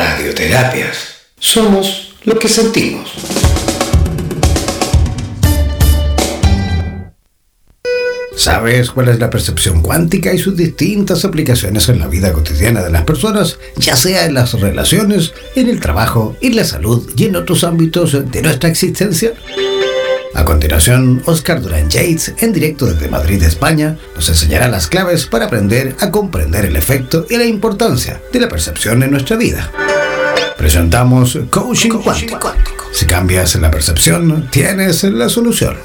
Radioterapias. Somos lo que sentimos. ¿Sabes cuál es la percepción cuántica y sus distintas aplicaciones en la vida cotidiana de las personas, ya sea en las relaciones, en el trabajo, en la salud y en otros ámbitos de nuestra existencia? A continuación, Oscar Durán Yates, en directo desde Madrid, España, nos enseñará las claves para aprender a comprender el efecto y la importancia de la percepción en nuestra vida. Presentamos Coaching, cuántico. Si cambias la percepción, tienes la solución.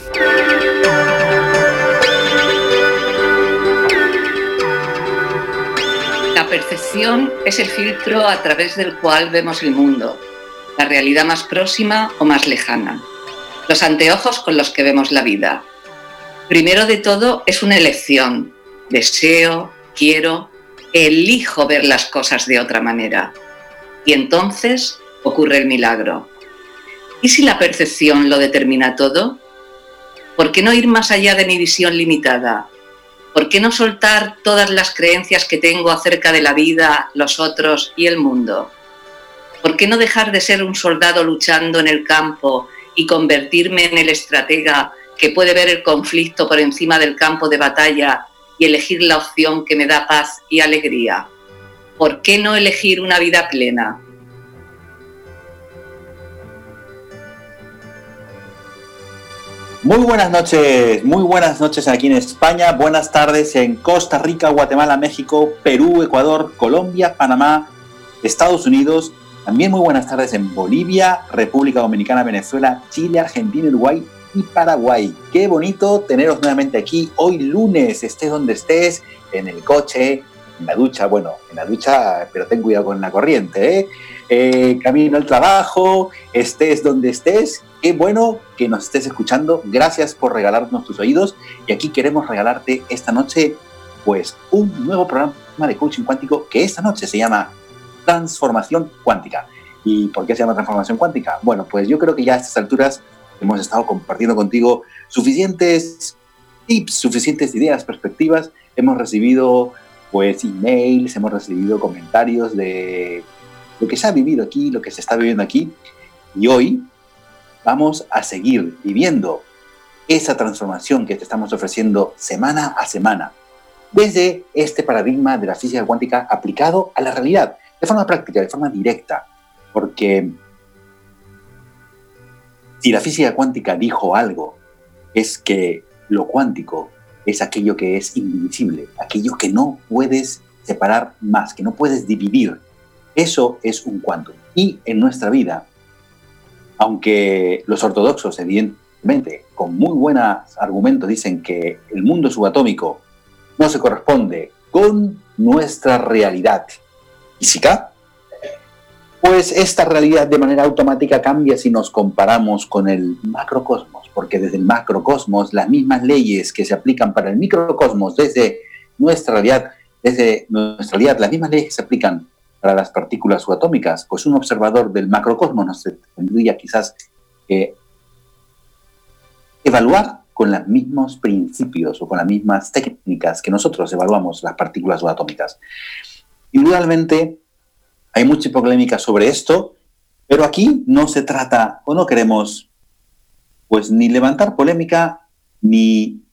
La percepción es el filtro a través del cual vemos el mundo, la realidad más próxima o más lejana los anteojos con los que vemos la vida. Primero de todo es una elección. Deseo, quiero, elijo ver las cosas de otra manera. Y entonces ocurre el milagro. ¿Y si la percepción lo determina todo? ¿Por qué no ir más allá de mi visión limitada? ¿Por qué no soltar todas las creencias que tengo acerca de la vida, los otros y el mundo? ¿Por qué no dejar de ser un soldado luchando en el campo y convertirme en el estratega que puede ver el conflicto por encima del campo de batalla y elegir la opción que me da paz y alegría? ¿Por qué no elegir una vida plena? Muy buenas noches, muy buenas noches aquí en España, buenas tardes en Costa Rica, Guatemala, México, Perú, Ecuador, Colombia, Panamá, Estados Unidos también muy buenas tardes en Bolivia, República Dominicana, Venezuela, Chile, Argentina, Uruguay y Paraguay. Qué bonito teneros nuevamente aquí hoy lunes, estés donde estés, en el coche, en la ducha, bueno, en la ducha, pero ten cuidado con la corriente, ¿eh? eh camino al trabajo, estés donde estés. Qué bueno que nos estés escuchando. Gracias por regalarnos tus oídos. Y aquí queremos regalarte esta noche, pues, un nuevo programa de coaching cuántico que esta noche se llama transformación cuántica. ¿Y por qué se llama transformación cuántica? Bueno, pues yo creo que ya a estas alturas hemos estado compartiendo contigo suficientes tips, suficientes ideas, perspectivas. Hemos recibido pues emails, hemos recibido comentarios de lo que se ha vivido aquí, lo que se está viviendo aquí. Y hoy vamos a seguir viviendo esa transformación que te estamos ofreciendo semana a semana desde este paradigma de la física cuántica aplicado a la realidad de forma práctica, de forma directa, porque si la física cuántica dijo algo, es que lo cuántico es aquello que es indivisible, aquello que no puedes separar más, que no puedes dividir. Eso es un cuánto. Y en nuestra vida, aunque los ortodoxos, evidentemente, con muy buenos argumentos dicen que el mundo subatómico no se corresponde con nuestra realidad, física, pues esta realidad de manera automática cambia si nos comparamos con el macrocosmos, porque desde el macrocosmos las mismas leyes que se aplican para el microcosmos desde nuestra realidad, desde nuestra realidad, las mismas leyes que se aplican para las partículas subatómicas, pues un observador del macrocosmos nos tendría quizás que evaluar con los mismos principios o con las mismas técnicas que nosotros evaluamos las partículas subatómicas. Indudablemente hay mucha polémica sobre esto, pero aquí no se trata o no queremos pues ni levantar polémica ni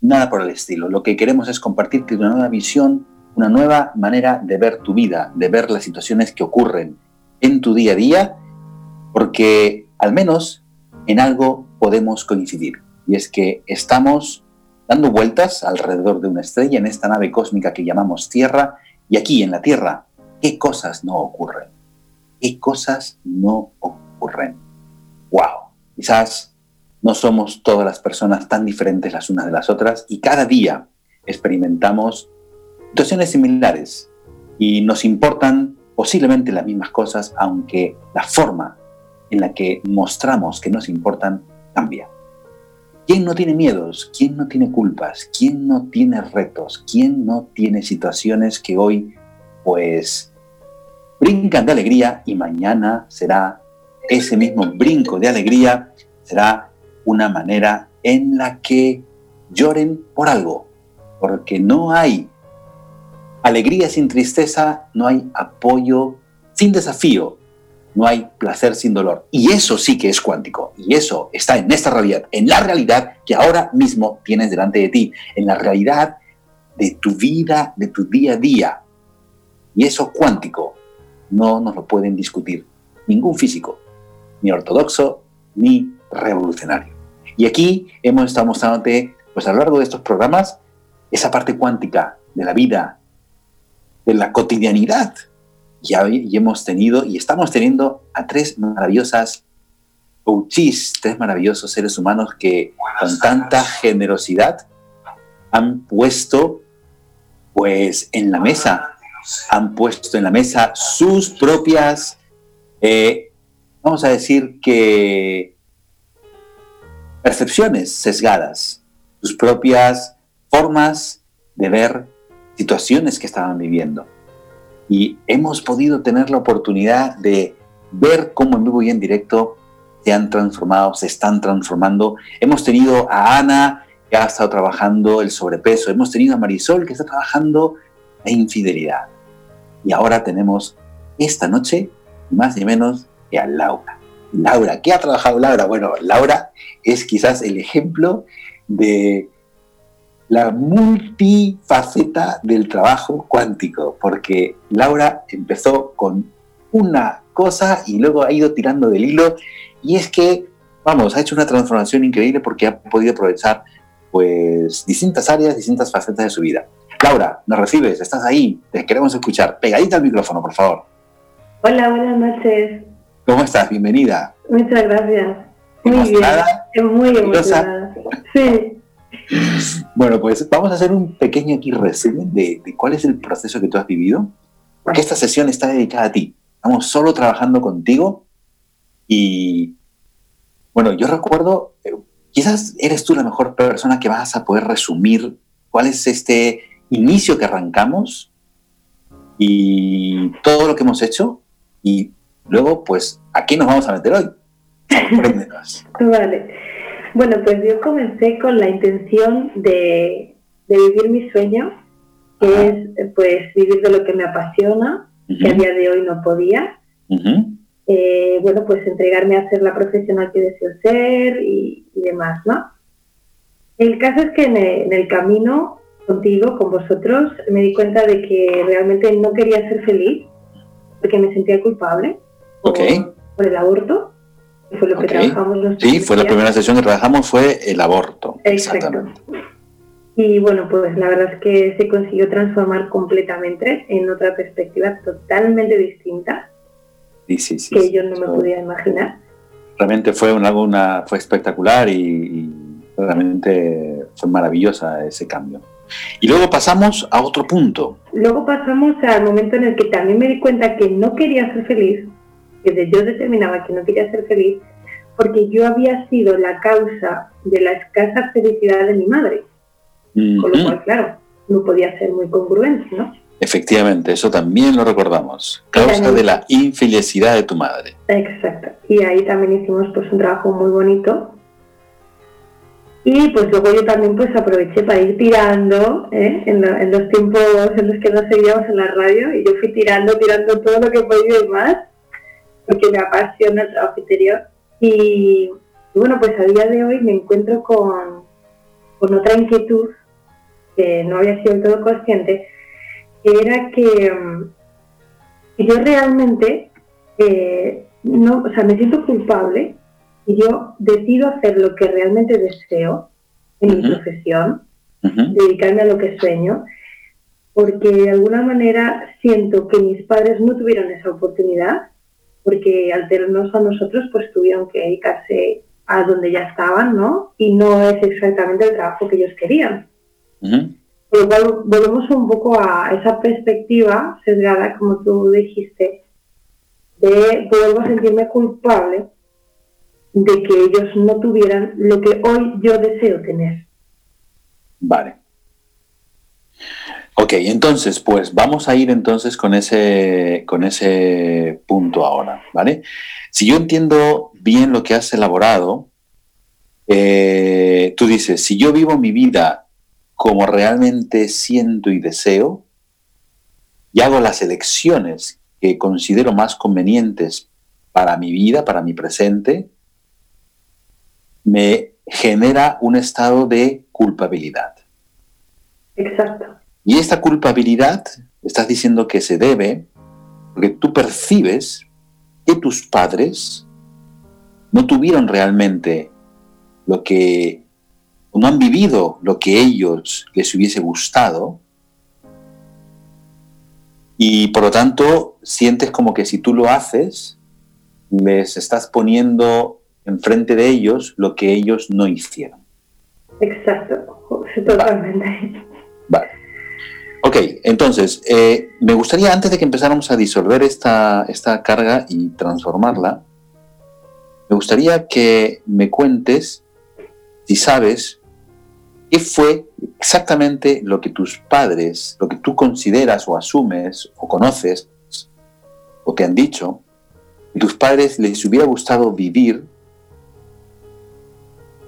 nada por el estilo. Lo que queremos es compartirte una nueva visión, una nueva manera de ver tu vida, de ver las situaciones que ocurren en tu día a día, porque al menos en algo podemos coincidir. Y es que estamos dando vueltas alrededor de una estrella en esta nave cósmica que llamamos Tierra y aquí en la Tierra, ¿qué cosas no ocurren? ¿Qué cosas no ocurren? ¡Wow! Quizás no somos todas las personas tan diferentes las unas de las otras y cada día experimentamos situaciones similares y nos importan posiblemente las mismas cosas, aunque la forma en la que mostramos que nos importan cambia. ¿Quién no tiene miedos? ¿Quién no tiene culpas? ¿Quién no tiene retos? ¿Quién no tiene situaciones que hoy, pues, brincan de alegría y mañana será ese mismo brinco de alegría, será una manera en la que lloren por algo? Porque no hay alegría sin tristeza, no hay apoyo sin desafío, no hay placer sin dolor. Y eso sí que es cuántico. Y eso está en esta realidad, en la realidad que ahora mismo tienes delante de ti, en la realidad de tu vida, de tu día a día. Y eso cuántico no nos lo pueden discutir ningún físico, ni ortodoxo, ni revolucionario. Y aquí hemos estado mostrándote, pues a lo largo de estos programas, esa parte cuántica de la vida, de la cotidianidad. Y, hemos tenido y estamos teniendo a tres maravillosas coaches, tres maravillosos seres humanos que con tanta generosidad han puesto pues en la mesa, han puesto en la mesa sus propias, eh, vamos a decir que percepciones sesgadas, sus propias formas de ver situaciones que estaban viviendo. Y hemos podido tener la oportunidad de ver cómo en vivo y en directo se han transformado, se están transformando. Hemos tenido a Ana, que ha estado trabajando el sobrepeso. Hemos tenido a Marisol, que está trabajando la infidelidad. Y ahora tenemos esta noche, más ni menos, que a Laura. Laura, ¿qué ha trabajado Laura? Bueno, Laura es quizás el ejemplo de la multifaceta del trabajo cuántico, porque Laura empezó con una cosa y luego ha ido tirando del hilo y es que, vamos, ha hecho una transformación increíble porque ha podido aprovechar pues distintas áreas, distintas facetas de su vida. Laura, ¿nos recibes? ¿Estás ahí? Te queremos escuchar. Pegadita al micrófono, por favor. Hola, buenas noches. ¿Cómo estás? Bienvenida. Muchas gracias. Muy bien. Muy emocionada. Sí. Bueno, pues vamos a hacer un pequeño aquí resumen de, cuál es el proceso que tú has vivido, porque esta sesión está dedicada a ti. Estamos solo trabajando contigo y, bueno, yo recuerdo, eh, quizás eres tú la mejor persona que vas a poder resumir cuál es este inicio que arrancamos y todo lo que hemos hecho y luego, pues, ¿a qué nos vamos a meter hoy? vale. Bueno, pues yo comencé con la intención de, vivir mi sueño, que es pues vivir de lo que me apasiona, que a día de hoy no podía. Eh, bueno, pues entregarme a ser la profesional que deseo ser y, demás, ¿no? El caso es que en el, camino contigo, con vosotros, me di cuenta de que realmente no quería ser feliz porque me sentía culpable por el aborto fue lo que trabajamos Sí, fue la primera sesión que trabajamos, fue el aborto. Exactamente. Y bueno, pues la verdad es que se consiguió transformar completamente en otra perspectiva totalmente distinta. Sí, sí, sí, que yo no me podía imaginar. Realmente fue una, una fue espectacular y, realmente fue maravillosa ese cambio. Y luego pasamos a otro punto. Luego pasamos al momento en el que también me di cuenta que no quería ser feliz, que yo determinaba que no quería ser feliz porque yo había sido la causa de la escasa felicidad de mi madre. Con lo cual, claro, no podía ser muy congruente, ¿no? Efectivamente, eso también lo recordamos. Causa de la infelicidad de tu madre. Exacto. Y ahí también hicimos pues un trabajo muy bonito. Y pues luego yo también pues aproveché para ir tirando ¿eh? en, en, los tiempos en los que no seguíamos en la radio y yo fui tirando, tirando todo lo que podía y más porque me apasiona el trabajo interior. Y, bueno, pues a día de hoy me encuentro con, con otra inquietud que no había sido todo consciente, que era que, mm, yo realmente eh, no, o sea, me siento culpable y yo decido hacer lo que realmente deseo en mi profesión, dedicarme a lo que sueño, porque de alguna manera siento que mis padres no tuvieron esa oportunidad porque al tenernos a nosotros, pues tuvieron que dedicarse a donde ya estaban, ¿no? Y no es exactamente el trabajo que ellos querían. Por lo cual, volvemos un poco a esa perspectiva sesgada, como tú dijiste, de vuelvo a sentirme culpable de que ellos no tuvieran lo que hoy yo deseo tener. Vale. Ok, entonces, pues vamos a ir entonces con ese, con ese punto ahora, ¿vale? Si yo entiendo bien lo que has elaborado, eh, tú dices, si yo vivo mi vida como realmente siento y deseo, y hago las elecciones que considero más convenientes para mi vida, para mi presente, me genera un estado de culpabilidad. Exacto. Y esta culpabilidad, estás diciendo que se debe porque tú percibes que tus padres no tuvieron realmente lo que, no han vivido lo que ellos les hubiese gustado, y por lo tanto sientes como que si tú lo haces, les estás poniendo enfrente de ellos lo que ellos no hicieron. Exacto, totalmente. Ok, entonces, eh, me gustaría antes de que empezáramos a disolver esta, esta carga y transformarla, me gustaría que me cuentes si sabes qué fue exactamente lo que tus padres, lo que tú consideras o asumes o conoces o te han dicho, tus padres les hubiera gustado vivir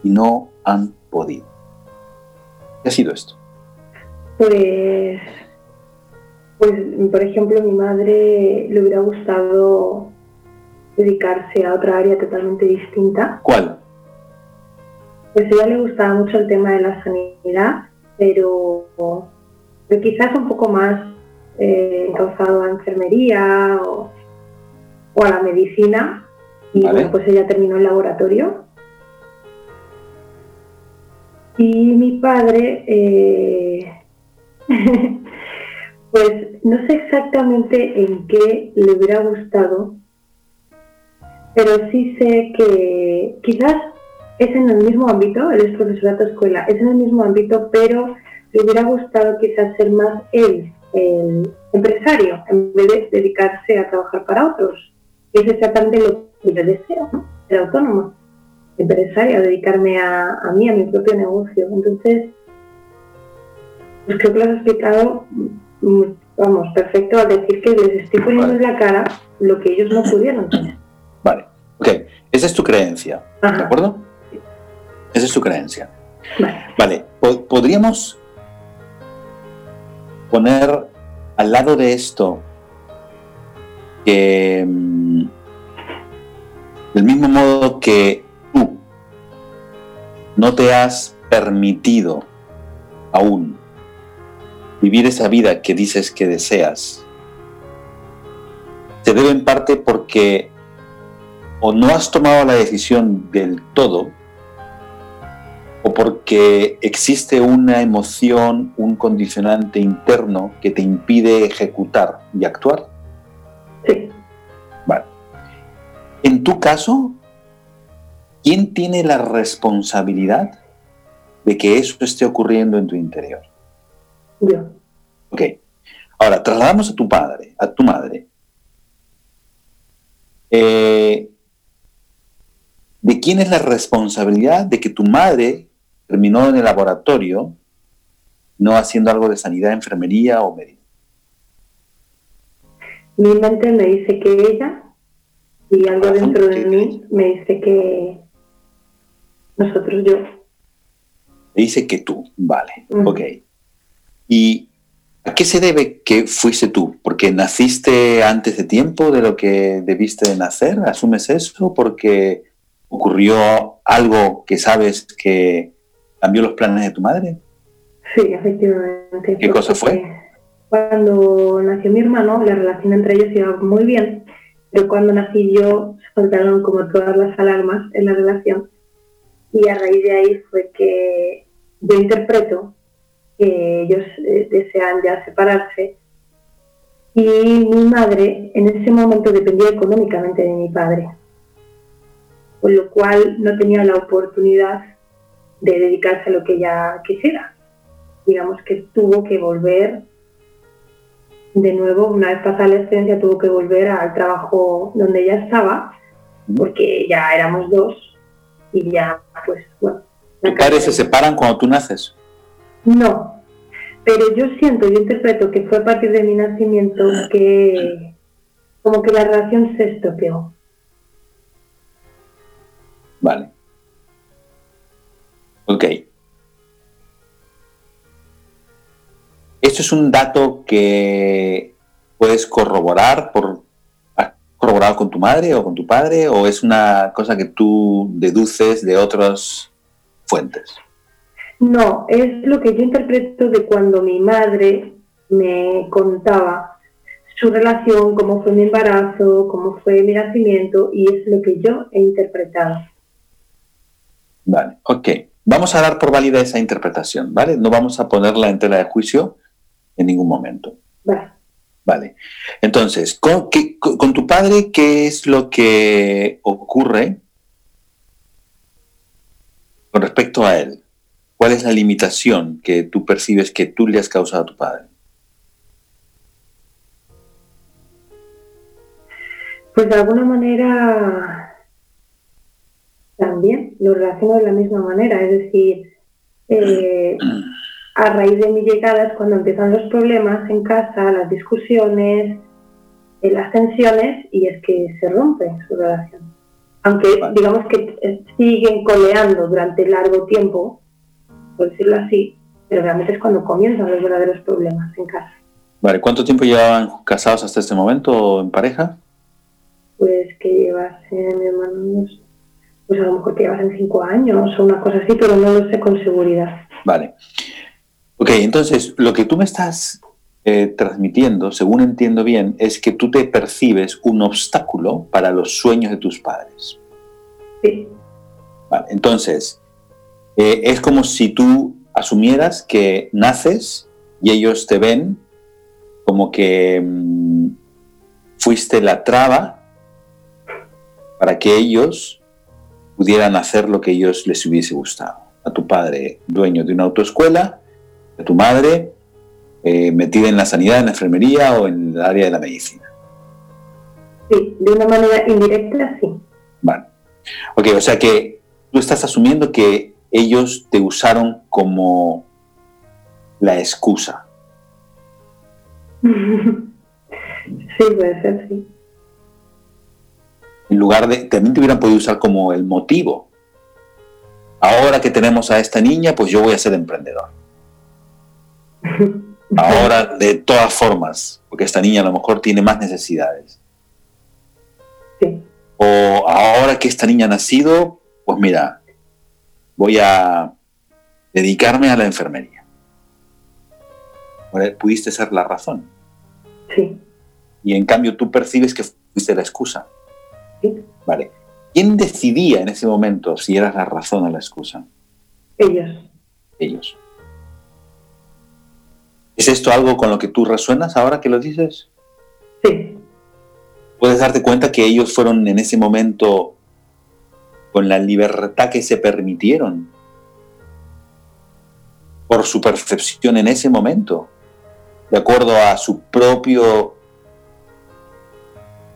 y no han podido. ¿Qué ha sido esto? Pues, pues, por ejemplo, a mi madre le hubiera gustado dedicarse a otra área totalmente distinta. ¿Cuál? Pues a ella le gustaba mucho el tema de la sanidad, pero, quizás un poco más eh, encauzado a enfermería o, a la medicina. Y pues ella terminó el laboratorio. Y mi padre eh, pues no sé exactamente en qué le hubiera gustado, pero sí sé que quizás es en el mismo ámbito, él es profesorato escuela, es en el mismo ámbito, pero le hubiera gustado quizás ser más él, el empresario, en vez de dedicarse a trabajar para otros. Es exactamente lo que yo deseo. Ser autónomo, empresario, dedicarme a, a mí, a mi propio negocio. Entonces, pues creo que lo has explicado, mm, vamos, perfecto al decir que les estoy poniendo en la cara lo que ellos no pudieron tener. Vale, ok. Esa es tu creencia, ¿de acuerdo? Esa es tu creencia. Vale, podríamos poner al lado de esto que mm, del mismo modo que tú no te has permitido aún vivir esa vida que dices que deseas, se debe en parte porque o no has tomado la decisión del todo, o porque existe una emoción, un condicionante interno que te impide ejecutar y actuar. Sí. Vale. En tu caso, ¿quién tiene la responsabilidad de que eso esté ocurriendo en tu interior? Ok. Ahora, trasladamos a tu padre, a tu madre. Eh, ¿De quién es la responsabilidad de que tu madre terminó en el laboratorio no haciendo algo de sanidad, enfermería o médico? Mi mente me dice que ella y algo dentro de mí me dice que nosotros yo. Me dice que tú, vale, ok. ¿Y a qué se debe que fuiste tú? ¿Porque naciste antes de tiempo de lo que debiste de nacer? ¿Asumes eso? ¿Porque ocurrió algo que sabes que cambió los planes de tu madre? Sí, efectivamente. ¿Qué cosa fue? Cuando nació mi hermano, la relación entre ellos iba muy bien, pero cuando nací yo, faltaron como todas las alarmas en la relación. Y a raíz de ahí fue que yo interpreto que ellos eh, desean ya separarse. Y mi madre en ese momento dependía económicamente de mi padre, con lo cual no tenía la oportunidad de dedicarse a lo que ella quisiera. Digamos que tuvo que volver, de nuevo, una vez pasada la experiencia, tuvo que volver al trabajo donde ella estaba, porque ya éramos dos y ya, pues, bueno. ¿Tus padres se separan cuando tú naces? No, pero yo siento, yo interpreto que fue a partir de mi nacimiento que como que la relación se estropeó. Vale. Ok. Esto es un dato que puedes corroborar por mejorado con tu madre o con tu padre o es una cosa que tú deduces de otras fuentes? No, es lo que yo interpreto de cuando mi madre me contaba su relación, cómo fue mi embarazo, cómo fue mi nacimiento y es lo que yo he interpretado. Vale, ok. Vamos a dar por válida esa interpretación, ¿vale? No vamos a ponerla en tela de juicio en ningún momento. Vale. Vale. Entonces, con, con, tu padre, ¿qué es lo que ocurre con respecto a él? ¿Cuál es la limitación que tú percibes que tú le has causado a tu padre? Pues de alguna manera también lo relaciono de la misma manera, es decir, eh, a raíz de mi llegada es cuando empiezan los problemas en casa, las discusiones, eh, las tensiones y es que se rompe su relación. Aunque digamos que eh, siguen coleando durante largo tiempo, por decirlo así, pero realmente es cuando comienzan los verdaderos problemas en casa. Vale, ¿cuánto tiempo llevaban casados hasta este momento o en pareja? Pues que llevas, mi hermano, pues a lo mejor que llevas en cinco años o una cosa así, pero no lo sé con seguridad. Vale. Ok, entonces lo que tú me estás eh, transmitiendo, según entiendo bien, es que tú te percibes un obstáculo para los sueños de tus padres. Sí. Vale, entonces, eh, es como si tú asumieras que naces y ellos te ven como que mm, fuiste la traba para que ellos pudieran hacer lo que ellos les hubiese gustado. A tu padre, dueño de una autoescuela, de tu madre eh, metida en la sanidad, en la enfermería o en el área de la medicina. Sí, de una manera indirecta, sí. Vale. Ok, o sea que tú estás asumiendo que ellos te usaron como la excusa. sí, puede ser, sí. En lugar de, también te hubieran podido usar como el motivo. Ahora que tenemos a esta niña, pues yo voy a ser emprendedor. Ahora, de todas formas, porque esta niña a lo mejor tiene más necesidades. O ahora que esta niña ha nacido, pues mira, voy a dedicarme a la enfermería. Pudiste ser la razón. Sí. Y en cambio tú percibes que fuiste la excusa. Sí. Vale. ¿Quién decidía en ese momento si eras la razón o la excusa? Ellos. Ellos. ¿Es esto algo con lo que tú resuenas ahora que lo dices? Sí. ¿Puedes darte cuenta que ellos fueron en ese momento con la libertad que se permitieron por su percepción en ese momento, de acuerdo a su propio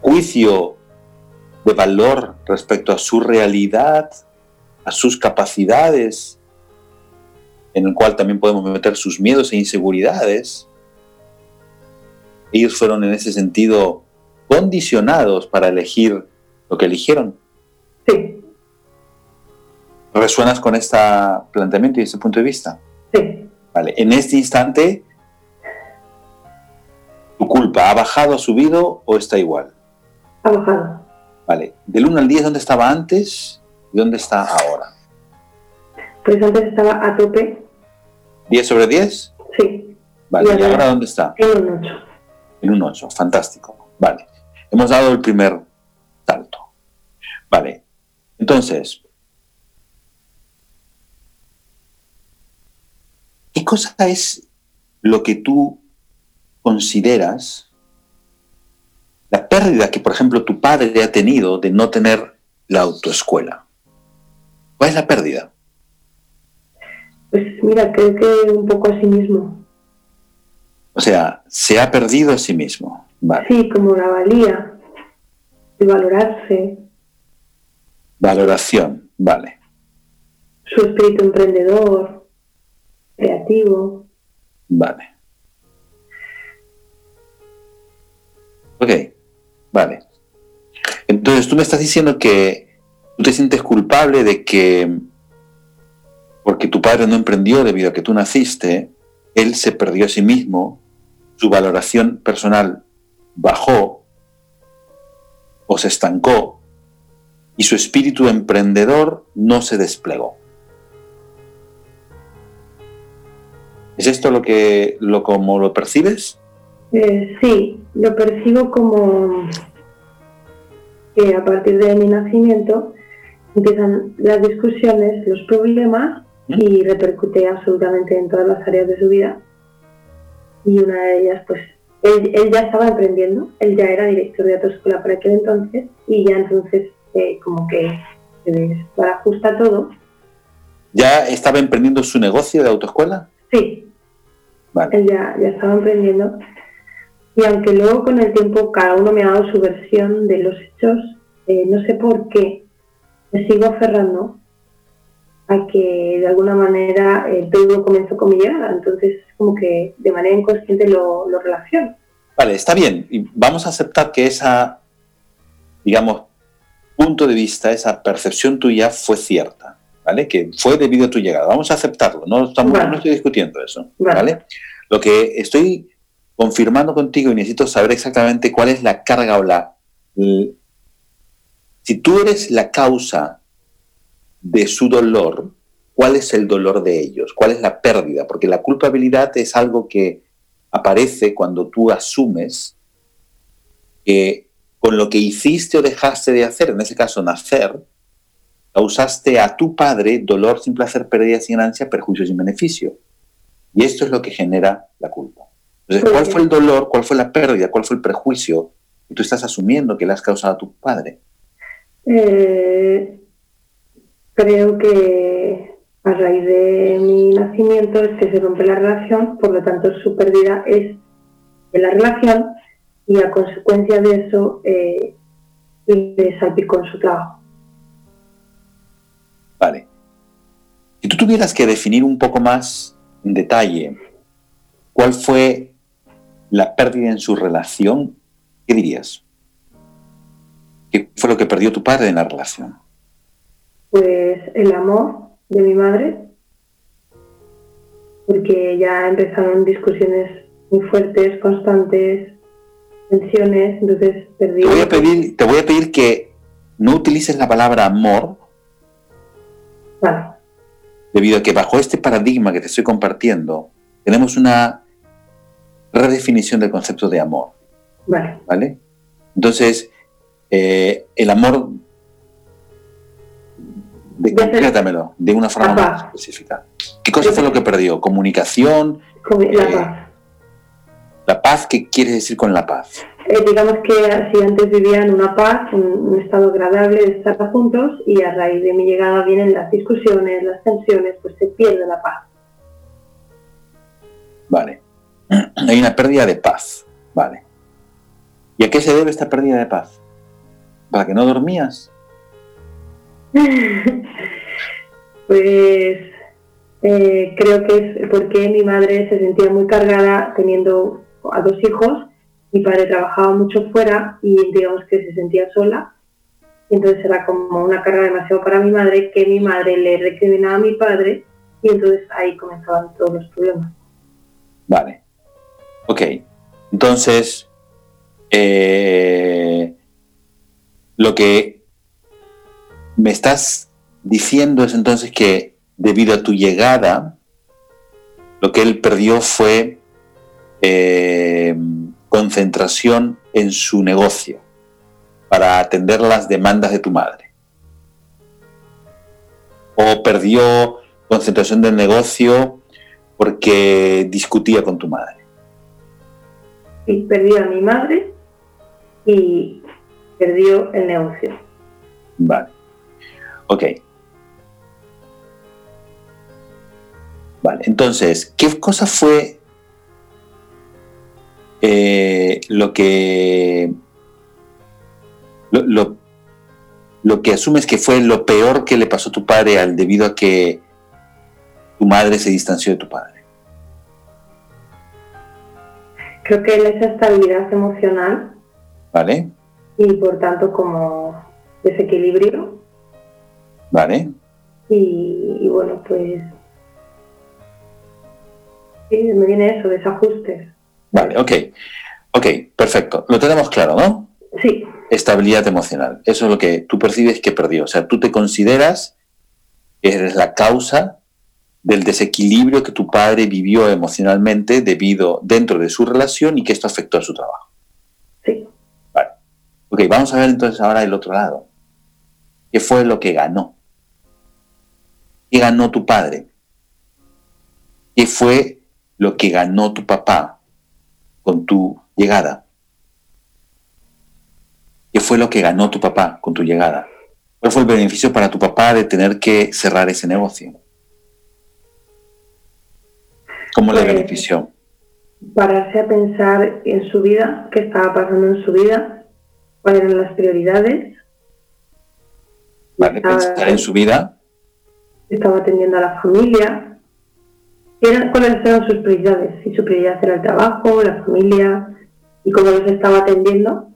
juicio de valor respecto a su realidad, a sus capacidades, en el cual también podemos meter sus miedos e inseguridades. Ellos fueron en ese sentido condicionados para elegir lo que eligieron. Sí. ¿Resuenas con este planteamiento y este punto de vista? Sí. Vale, en este instante, ¿tu culpa ha bajado, ha subido o está igual? Ha bajado. Vale, del 1 al 10, ¿dónde estaba antes y dónde está ahora? Pues antes estaba a tope ¿10 sobre 10? Sí. Vale, ¿y, ahora dónde está? En un 8. En un 8, fantástico. Vale, hemos dado el primer salto. Vale, entonces, cosa es lo que tú consideras la pérdida que, por ejemplo, tu padre ha tenido de no tener la autoescuela? ¿Cuál es la pérdida? Pues mira, creo que un poco a sí mismo. O sea, se ha perdido a sí mismo. Vale. Sí, como la valía, de valorarse. Valoración, vale. Su espíritu emprendedor, creativo. Vale. Ok, vale. Entonces tú me estás diciendo que tú te sientes culpable de que porque tu padre no emprendió debido a que tú naciste, él se perdió a sí mismo, su valoración personal bajó o se estancó y su espíritu emprendedor no se desplegó. ¿Es esto lo que lo como lo percibes? Eh, sí, lo percibo como que a partir de mi nacimiento empiezan las discusiones, los problemas y repercute absolutamente en todas las áreas de su vida. Y una de ellas, pues, él, ya estaba emprendiendo, él ya era director de autoescuela para aquel entonces y ya entonces eh, como que se ajusta todo. ¿Ya estaba emprendiendo su negocio de autoescuela? Sí. Él ya, ya estaba emprendiendo. Y aunque luego con el tiempo cada uno me ha dado su versión de los hechos, eh, no sé por qué me sigo aferrando a que de alguna manera eh, todo comenzó con mi llegada. Entonces, como que de manera inconsciente lo, lo relaciono. Vale, está bien. Y vamos a aceptar que esa, digamos, punto de vista, esa percepción tuya fue cierta, ¿vale? Que fue debido a tu llegada. Vamos a aceptarlo, no, estamos, no estoy discutiendo eso, ¿vale? Lo que estoy confirmando contigo y necesito saber exactamente cuál es la carga o la... Si tú eres la causa de su dolor, ¿cuál es el dolor de ellos? ¿Cuál es la pérdida? Porque la culpabilidad es algo que aparece cuando tú asumes que con lo que hiciste o dejaste de hacer, en ese caso nacer, causaste a tu padre dolor sin placer, pérdida sin ganancia, perjuicio sin beneficio. Y esto es lo que genera la culpa. Entonces, ¿cuál fue el dolor, cuál fue la pérdida, cuál fue el prejuicio que tú estás asumiendo que le has causado a tu padre? Eh, creo que a raíz de mi nacimiento es que se rompe la relación, por lo tanto su pérdida es de la relación y a consecuencia de eso eh, le salpicó en su trabajo. Si tú tuvieras que definir un poco más en detalle cuál fue la pérdida en su relación, ¿qué dirías? ¿Qué fue lo que perdió tu padre en la relación? Pues el amor de mi madre, porque ya empezaron discusiones muy fuertes, constantes, tensiones, entonces perdí. Te voy a pedir, te voy a pedir que no utilices la palabra amor. Vale. Debido a que bajo este paradigma que te estoy compartiendo, tenemos una redefinición del concepto de amor. Vale. ¿Vale? Entonces, eh, el amor, de, concrétamelo, de una forma más específica. ¿Qué cosa fue lo que perdió? ¿Comunicación? La eh, paz. ¿La paz qué quiere decir con la paz? Eh, digamos que si antes vivían una paz, un, estado agradable de estar juntos y a raíz de mi llegada vienen las discusiones, las tensiones, pues se pierde la paz. Vale. Hay una pérdida de paz. Vale. ¿Y a qué se debe esta pérdida de paz? ¿Para que no dormías? pues eh, creo que es porque mi madre se sentía muy cargada teniendo a dos hijos. Mi padre trabajaba mucho fuera y digamos que se sentía sola. Y entonces era como una carga demasiado para mi madre que mi madre le recriminaba a mi padre y entonces ahí comenzaban todos los problemas. Vale. Ok. Entonces, eh, lo que me estás diciendo es entonces que debido a tu llegada, lo que él perdió fue eh, concentración en su negocio para atender las demandas de tu madre. O perdió concentración del negocio porque discutía con tu madre. Sí, perdió a mi madre y perdió el negocio. Vale. Ok. Vale, entonces, ¿qué cosa fue eh, lo que lo, lo, que asumes que fue lo peor que le pasó a tu padre al debido a que tu madre se distanció de tu padre? Creo que es esa estabilidad emocional. Vale. Y por tanto como desequilibrio. Vale. Y, bueno, pues... Sí, me viene eso, desajustes. Vale, ok. Ok, perfecto. Lo tenemos claro, ¿no? Sí. estabilidad emocional. Eso es lo que tú percibes que perdió. O sea, tú te consideras que eres la causa del desequilibrio que tu padre vivió emocionalmente debido dentro de su relación y que esto afectó a su trabajo. Sí. Vale. Ok, vamos a ver entonces ahora el otro lado. ¿Qué fue lo que ganó? ¿Qué ganó tu padre? ¿Qué fue lo que ganó tu papá con tu llegada? ¿Qué fue lo que ganó tu papá con tu llegada? ¿Cuál fue el beneficio para tu papá de tener que cerrar ese negocio? ¿Cómo le Pues, benefició? Pararse a pensar en su vida, qué estaba pasando en su vida, cuáles eran las prioridades, ¿Vale? Pensar en su vida, estaba atendiendo a la familia, eran- cuáles eran sus prioridades, si su prioridad era el trabajo, la familia y cómo los estaba atendiendo.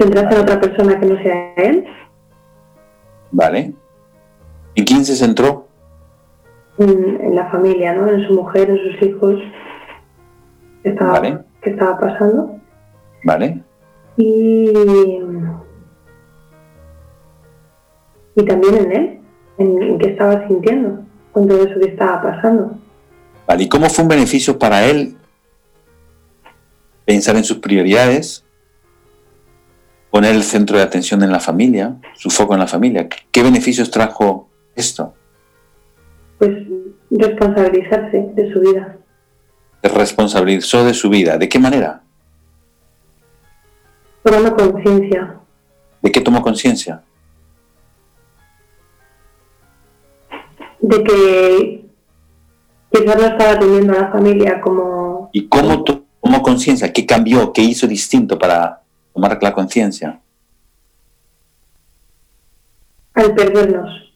Centrarse en otra persona que no sea él, ¿vale? ¿En quién se centró? en, en la familia, ¿no? en su mujer, en sus hijos, qué estaba, Vale. qué estaba pasando. ¿Vale? y, y también en él, en, en qué estaba sintiendo con todo eso que estaba pasando. Vale, ¿y cómo fue un beneficio para él pensar en sus prioridades, poner el centro de atención en la familia, su foco en la familia? ¿Qué beneficios trajo esto? Pues responsabilizarse de su vida, Se responsabilizó de su vida. ¿De qué manera? tomando conciencia ¿De qué tomó conciencia? De que quizás no estaba atendiendo a la familia como ¿Y cómo to- tomó conciencia? ¿Qué cambió? ¿Qué hizo distinto para tomar la conciencia? al perdernos,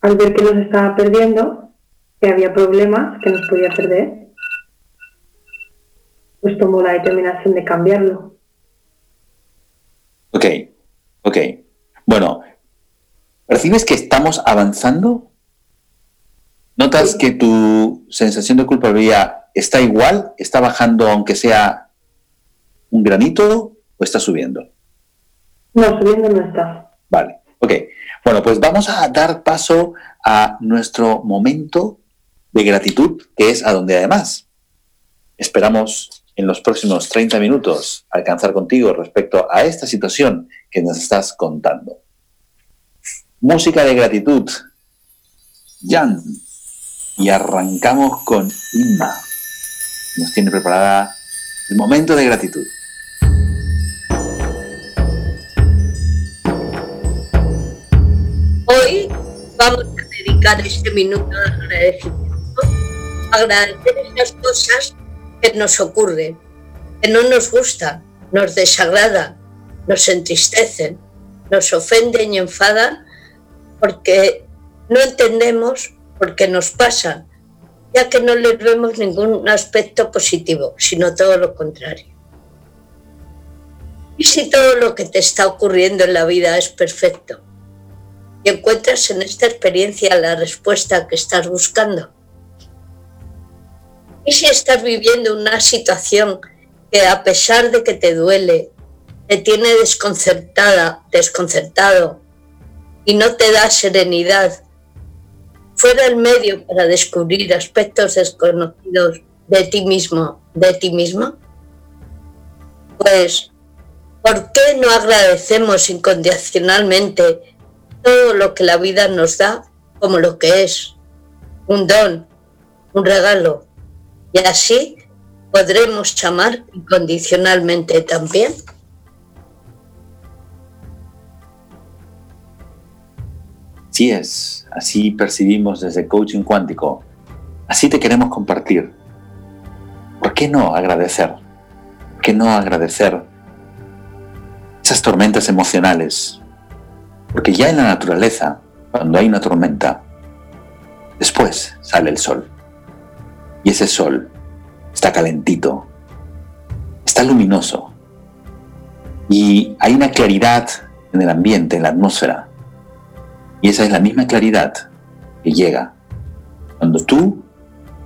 al ver que nos estaba perdiendo, que había problemas, que nos podía perder, pues tomó la determinación de cambiarlo. Ok, ok. Bueno, ¿percibes que estamos avanzando? ¿Notas que tu sensación de culpabilidad está igual? ¿Está bajando aunque sea un granito o está subiendo? No, subiendo no está. Vale, ok. Bueno, pues vamos a dar paso a nuestro momento de gratitud, que es a donde además esperamos en los próximos 30 minutos alcanzar contigo respecto a esta situación que nos estás contando. Música de gratitud. Jan. Y arrancamos con Inma. Nos tiene preparada el momento de gratitud. Hoy vamos a dedicar este minuto de agradecimiento a agradecer esas cosas que nos ocurren, que no nos gustan, nos desagradan, nos entristecen, nos ofenden y enfadan porque no entendemos por qué nos pasan, ya que no les vemos ningún aspecto positivo, sino todo lo contrario. ¿Y si todo lo que te está ocurriendo en la vida es perfecto? y encuentras en esta experiencia la respuesta que estás buscando. ¿Y si estás viviendo una situación que a pesar de que te duele, te tiene desconcertada, desconcertado y no te da serenidad, fuera el medio para descubrir aspectos desconocidos de ti mismo, de ti misma? Pues, ¿por qué no agradecemos incondicionalmente todo lo que la vida nos da como lo que es, un don, un regalo. Y así podremos amar incondicionalmente también. Así es, así percibimos desde Coaching Cuántico. Así te queremos compartir. ¿Por qué no agradecer? ¿Por qué no agradecer esas tormentas emocionales? Porque ya en la naturaleza, cuando hay una tormenta, después sale el sol. Y ese sol está calentito, está luminoso. Y hay una claridad en el ambiente, en la atmósfera. Y esa es la misma claridad que llega cuando tú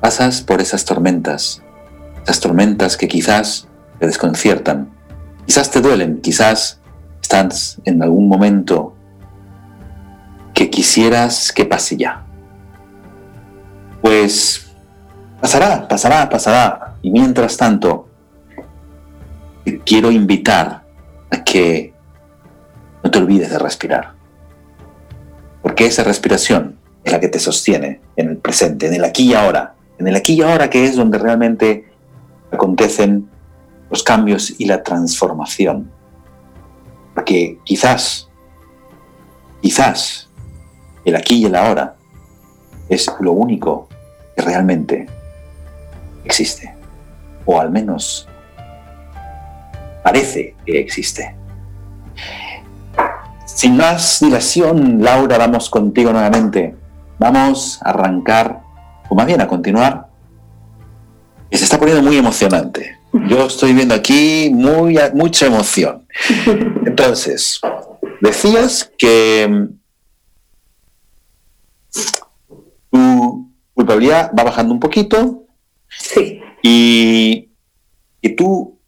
pasas por esas tormentas, Estas tormentas que quizás te desconciertan, quizás te duelen, quizás estás en algún momento que quisieras que pase ya. Pues pasará, pasará, pasará. Y mientras tanto, te quiero invitar a que no te olvides de respirar. Porque esa respiración es la que te sostiene en el presente, en el aquí y ahora. En el aquí y ahora que es donde realmente acontecen los cambios y la transformación. Porque quizás, quizás el aquí y el ahora es lo único que realmente existe. O al menos parece que existe. Sin más dilación, Laura, vamos contigo nuevamente. Vamos a arrancar, o más bien a continuar, se está poniendo muy emocionante. Yo estoy viendo aquí muy, mucha emoción. Entonces, decías que mm, tu culpabilidad va bajando un poquito. Sí. Y, y tú,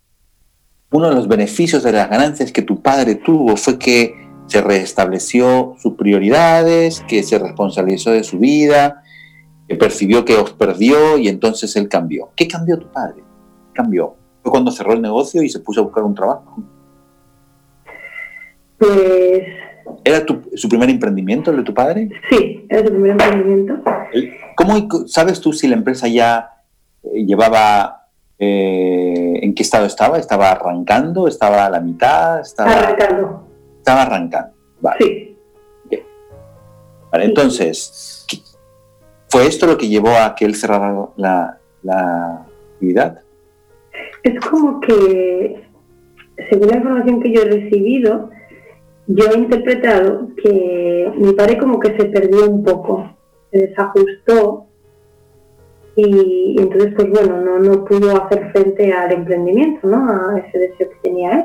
uno de los beneficios de las ganancias que tu padre tuvo fue que se restableció sus prioridades, que se responsabilizó de su vida, que percibió que os perdió y entonces él cambió. ¿Qué cambió tu padre? cambió? ¿Fue cuando cerró el negocio y se puso a buscar un trabajo? Pues... ¿Era su primer emprendimiento el de tu padre? Sí, era su primer emprendimiento. ¿Cómo sabes tú si la empresa ya eh, llevaba eh, en qué estado estaba? ¿Estaba arrancando? ¿Estaba a la mitad? Estaba... Arrancando estaba arrancando. Vale. Sí. Vale, entonces, ¿fue esto lo que llevó a que él cerrara la, la actividad? Es como que, según la información que yo he recibido, yo he interpretado que mi padre como que se perdió un poco, se desajustó y, entonces pues bueno, no, no pudo hacer frente al emprendimiento, ¿no? A ese deseo que tenía él.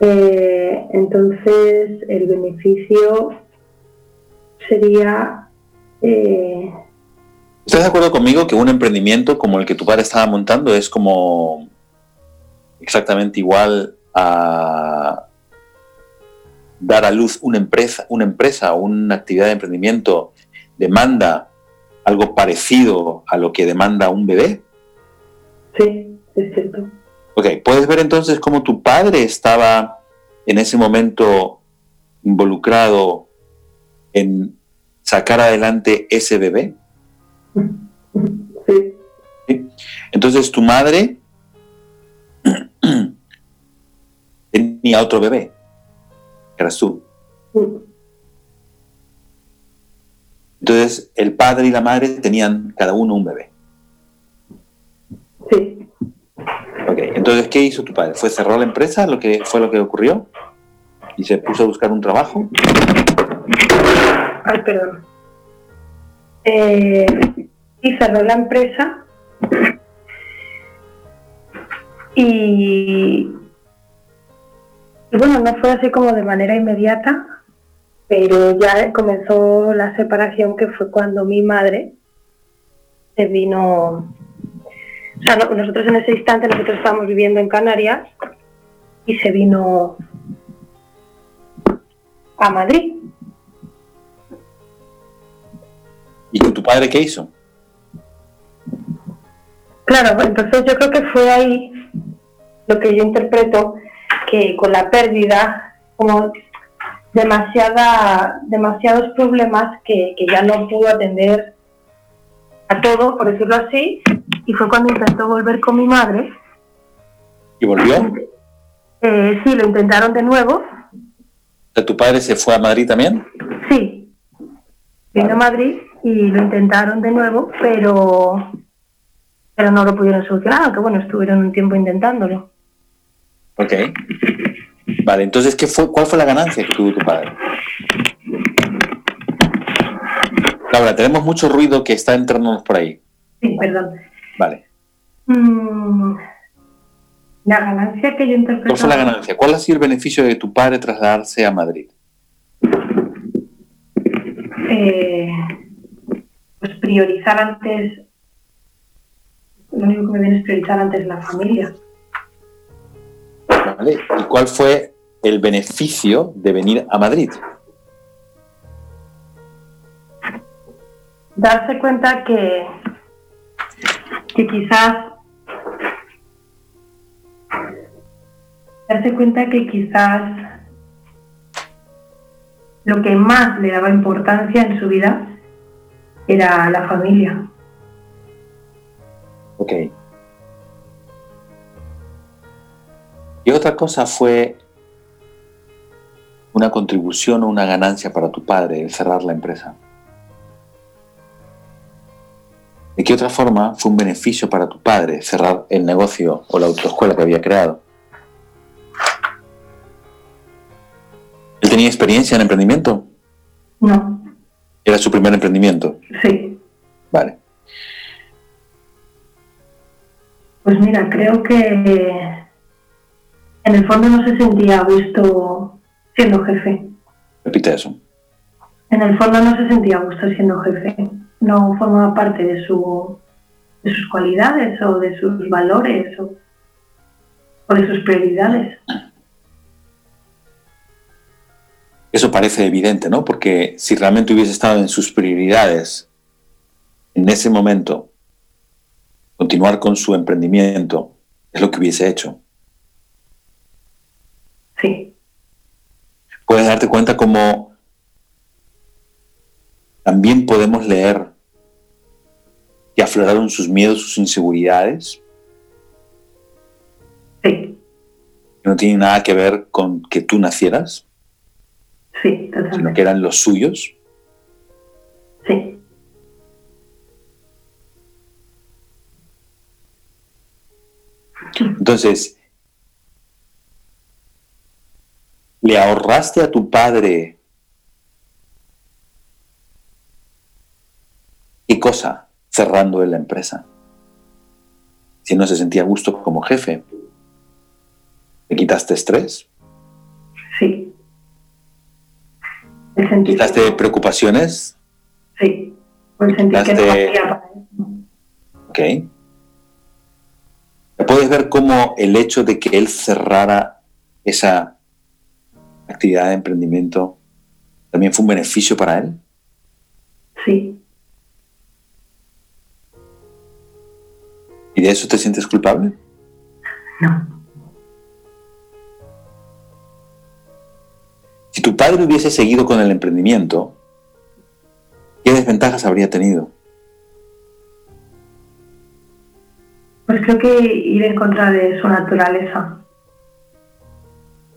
Eh, entonces, el beneficio sería... Eh, ¿Estás de acuerdo conmigo que un emprendimiento como el que tu padre estaba montando es como exactamente igual a dar a luz una empresa, una empresa, una actividad de emprendimiento demanda algo parecido a lo que demanda un bebé? Sí, es cierto. Ok, puedes ver entonces cómo tu padre estaba en ese momento involucrado en sacar adelante ese bebé. Sí. Entonces tu madre tenía otro bebé, eras tú. Entonces el padre y la madre tenían cada uno un bebé. Sí. Ok, entonces, ¿qué hizo tu padre? ¿Fue cerrar la empresa? ¿Lo que fue lo que ocurrió? ¿Y se puso a buscar un trabajo? Ay, perdón. Eh, y cerró la empresa y bueno, no fue así como de manera inmediata, pero ya comenzó la separación que fue cuando mi madre se vino o sea, nosotros en ese instante, nosotros estábamos viviendo en Canarias y se vino a Madrid. ¿Y con tu padre qué hizo? Claro, entonces yo creo que fue ahí lo que yo interpreto que con la pérdida, como demasiada, demasiados problemas que, que ya no pudo atender a todo, por decirlo así, y fue cuando intentó volver con mi madre. ¿Y volvió? Eh, sí, lo intentaron de nuevo. ¿Tu padre se fue a Madrid también? Sí, vino a Madrid y lo intentaron de nuevo, pero, pero no lo pudieron solucionar, aunque bueno, estuvieron un tiempo intentándolo. Ok. Vale, entonces, ¿qué fue, ¿cuál fue la ganancia que tuvo tu padre? Laura, tenemos mucho ruido que está entrándonos por ahí. Sí, perdón. Vale. Mm, la ganancia que yo interpreto... ¿Cuál fue la ganancia? ¿Cuál ha sido el beneficio de tu padre trasladarse a Madrid? Eh, pues priorizar antes lo único que me viene es priorizar antes la familia. ¿Vale? ¿Y cuál fue el beneficio de venir a Madrid? Darse cuenta que, que quizás darse cuenta que quizás lo que más le daba importancia en su vida era la familia. Ok. ¿Y otra cosa fue una contribución o una ganancia para tu padre el cerrar la empresa? ¿De qué otra forma fue un beneficio para tu padre cerrar el negocio o la autoescuela que había creado? ¿Él tenía experiencia en emprendimiento? No, ¿Era su primer emprendimiento? sí. Vale. Pues mira, creo que en el fondo no se sentía a gusto siendo jefe. Repite eso. En el fondo no se sentía a gusto siendo jefe. No formaba parte de, su, de sus cualidades o de sus valores o, o de sus prioridades. Eso parece evidente, ¿no? Porque si realmente hubiese estado en sus prioridades en ese momento, continuar con su emprendimiento es lo que hubiese hecho. Sí, Puedes darte cuenta cómo también podemos leer que afloraron sus miedos, sus inseguridades, sí, no tienen nada que ver con que tú nacieras, sí, sino que totalmente. eran los suyos. Sí, Entonces, ¿le ahorraste a tu padre qué cosa cerrando en la empresa? Si no se sentía a gusto como jefe, ¿le quitaste estrés? sí. Sentir, ¿Quitaste preocupaciones? sí, que no quitaste- valía para eso. ¿Ok? ¿Puedes ver cómo el hecho de que él cerrara esa actividad de emprendimiento también fue un beneficio para él? Sí, ¿Y de eso te sientes culpable? no, Si tu padre hubiese seguido con el emprendimiento, ¿qué desventajas habría tenido? pues creo que ir en contra de su naturaleza.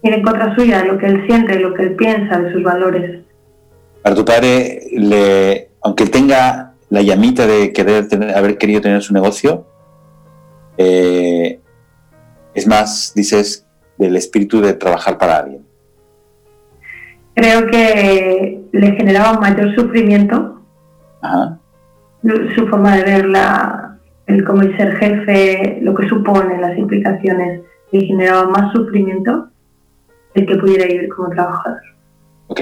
Ir en contra suya, de lo que él siente, de lo que él piensa, de sus valores. Para tu padre, le, aunque él tenga la llamita de querer tener- haber querido tener su negocio, eh, es más, dices, del espíritu de trabajar para alguien. Creo que le generaba mayor sufrimiento Ajá. su forma de ver la, el cómo el ser jefe, lo que supone, las implicaciones, le generaba más sufrimiento el que pudiera ir como trabajador. Ok.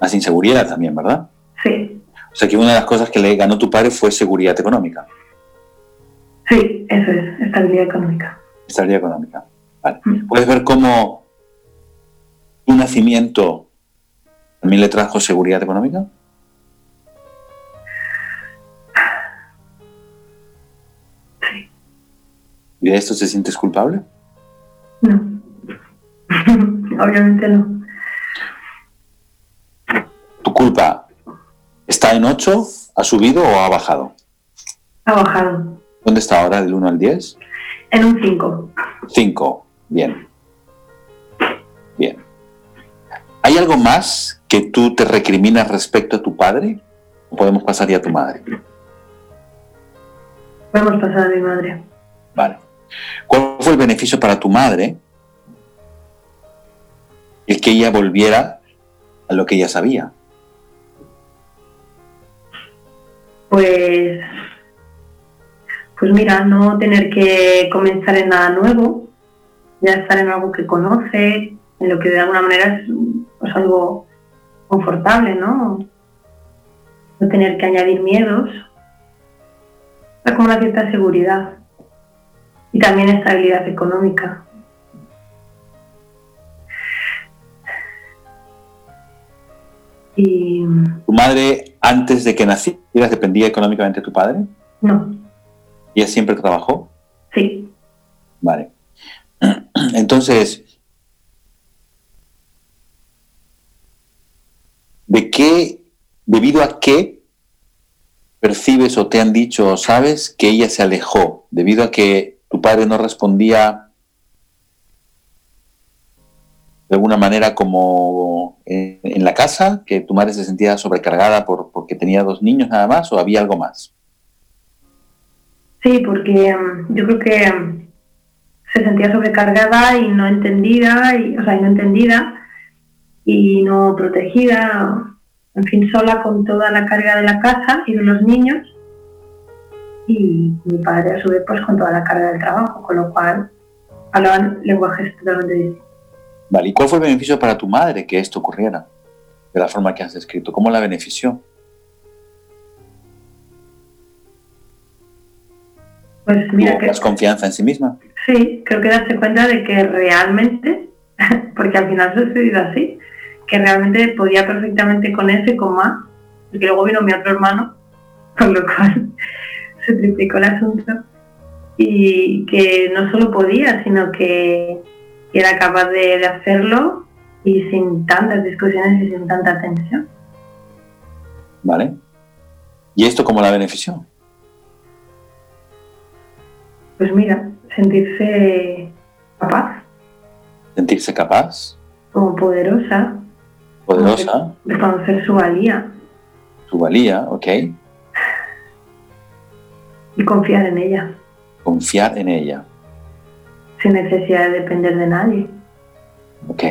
Más inseguridad también, ¿verdad? Sí, O sea que una de las cosas que le ganó tu padre fue seguridad económica, sí, eso es, estabilidad económica. estabilidad económica. Vale. Mm. Puedes ver cómo tu nacimiento también le trajo seguridad económica. Sí, ¿Y de esto te sientes culpable? no. Obviamente no. ¿Tu culpa está en 8? ¿Ha subido o ha bajado? Ha bajado ¿Dónde está ahora del 1 al 10? en un 5. 5. Bien. Bien. ¿Hay algo más que tú te recriminas respecto a tu padre? ¿O podemos pasar ya a tu madre? Podemos pasar a mi madre. Vale. ¿Cuál fue el beneficio para tu madre? El que ella volviera a lo que ella sabía. Pues, pues mira, no tener que comenzar en nada nuevo, ya estar en algo que conoce, en lo que de alguna manera es pues, algo confortable, ¿no? No tener que añadir miedos. Da como una cierta seguridad. y también estabilidad económica. Y ¿Tu madre, antes de que nacieras, dependía económicamente de tu padre? no, ¿Ella siempre trabajó? sí, Vale. Entonces, ¿de qué, debido a qué percibes o te han dicho o sabes que ella se alejó? Debido a que tu padre no respondía de alguna manera como en, en la casa, que tu madre se sentía sobrecargada por, porque tenía dos niños nada más, o había algo más? Sí, porque mm, yo creo que mm, se sentía sobrecargada y no entendida, y, o sea, no entendida y no protegida, en fin, sola con toda la carga de la casa y de los niños y mi padre a su vez pues con toda la carga del trabajo, con lo cual hablaban lenguajes totalmente distintos. Vale, ¿y cuál fue el beneficio para tu madre que esto ocurriera? De la forma que has descrito. ¿Cómo la benefició? Pues mira ¿Tuvo que más confianza en sí misma? sí, creo que darse cuenta de que realmente, porque al final sucedido así, que realmente podía perfectamente con eso y con más, porque luego vino mi otro hermano, con lo cual se triplicó el asunto, y que no solo podía, sino que era capaz de, de hacerlo y sin tantas discusiones y sin tanta tensión. ¿Vale? ¿Y esto cómo la benefició? Pues mira, sentirse capaz, Sentirse capaz, como poderosa, poderosa, reconocer su valía su valía, ¿ok? y confiar en ella, Confiar en ella, sin necesidad de depender de nadie. ¿ok?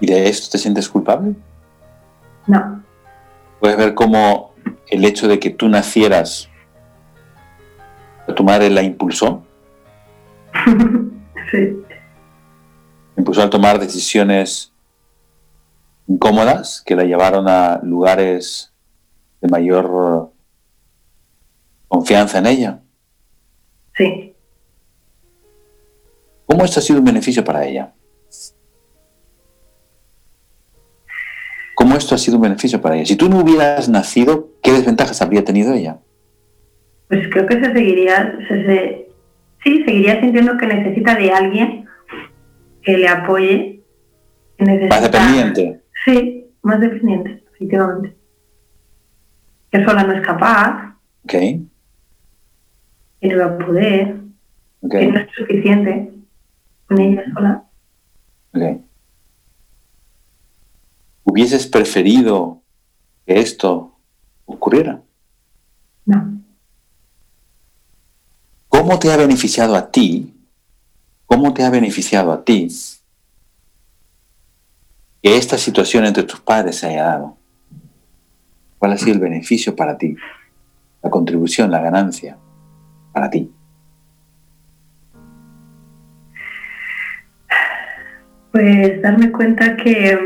¿Y de esto te sientes culpable? No, Puedes ver cómo el hecho de que tú nacieras, tu madre la impulsó, sí, impulsó a tomar decisiones incómodas que la llevaron a lugares de mayor confianza en ella. sí. ¿Cómo esto ha sido un beneficio para ella? ¿Cómo esto ha sido un beneficio para ella? Si tú no hubieras nacido, ¿qué desventajas habría tenido ella? Pues creo que se seguiría, se, se- sí, seguiría sintiendo que necesita de alguien que le apoye. Que necesita, Más dependiente. Sí, más dependiente, efectivamente. Que sola no es capaz, ¿Ok? que no va a poder, ¿Ok? que no es suficiente con ella sola. ok. ¿Hubieses preferido que esto ocurriera? No, ¿Cómo te ha beneficiado a ti? ¿Cómo te ha beneficiado a ti que esta situación entre tus padres se haya dado? ¿Cuál ha sido el beneficio para ti? La contribución, la ganancia para ti. pues darme cuenta que,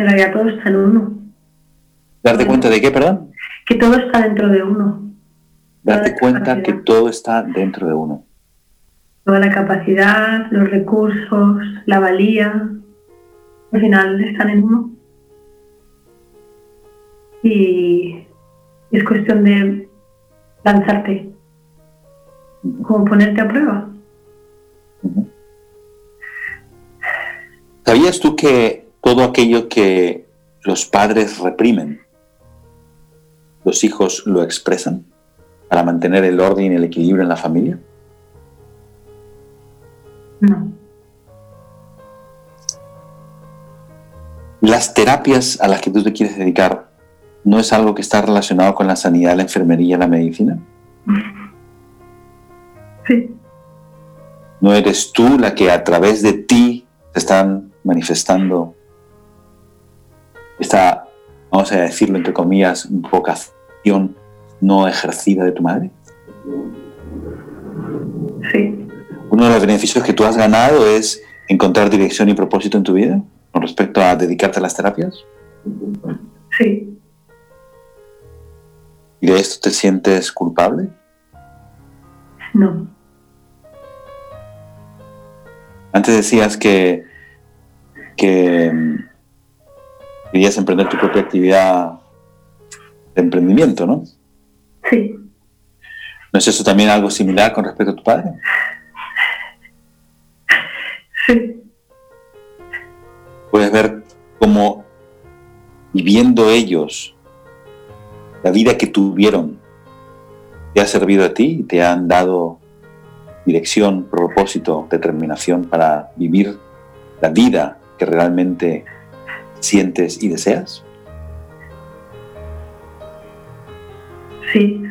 en realidad todo está en uno, ¿Darte cuenta de qué, perdón? que todo está dentro de uno. Darte cuenta que todo está dentro de uno. toda la capacidad, los recursos, la valía, al final están en uno. Y es cuestión de lanzarte, como ponerte a prueba. ¿Sabías tú que todo aquello que los padres reprimen, los hijos lo expresan para mantener el orden y el equilibrio en la familia? No, Las terapias a las que tú te quieres dedicar no es algo que está relacionado con la sanidad, la enfermería, la medicina. sí, No eres tú la que a través de ti se están manifestando esta, vamos a decirlo entre comillas, vocación no ejercida de tu madre. sí, Uno de los beneficios que tú has ganado es encontrar dirección y propósito en tu vida con respecto a dedicarte a las terapias. sí, ¿Y de esto te sientes culpable? No. Antes decías que, que querías emprender tu propia actividad de emprendimiento, ¿no? Sí. ¿No es eso también algo similar con respecto a tu padre? Sí. Puedes ver cómo viviendo ellos la vida que tuvieron te ha servido a ti y te han dado dirección, propósito, determinación para vivir la vida que realmente sientes y deseas? Sí.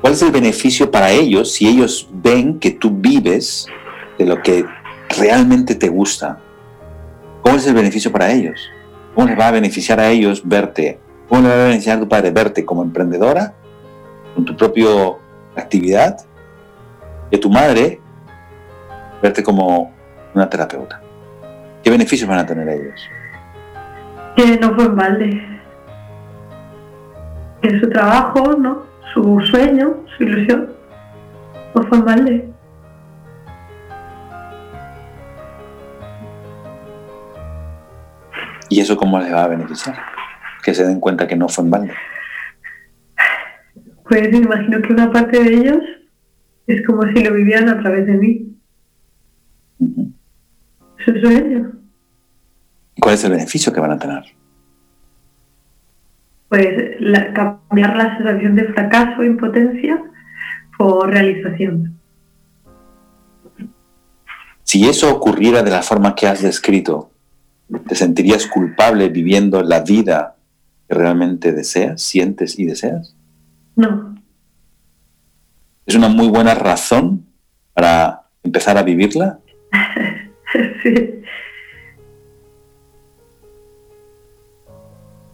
¿Cuál es el beneficio para ellos si ellos ven que tú vives de lo que realmente te gusta? ¿Cómo es el beneficio para ellos? ¿Cómo les va a beneficiar a ellos verte? ¿Cómo les va a beneficiar a tu padre verte como emprendedora, con tu propia actividad? Y a tu madre verte como una terapeuta. ¿Qué beneficios van a tener ellos? Que no fue en balde. Que su trabajo, ¿no? Su sueño, su ilusión, no fue en balde. ¿Y eso cómo les va a beneficiar? Que se den cuenta que no fue en balde. Pues me imagino que una parte de ellos es como si lo vivieran a través de mí. Su sueño. ¿Y ¿Cuál es el beneficio que van a tener? Pues la- cambiar la sensación de fracaso e impotencia por realización. Si eso ocurriera de la forma que has descrito, ¿te sentirías culpable viviendo la vida que realmente deseas, sientes y deseas? No, ¿Es una muy buena razón para empezar a vivirla? sí.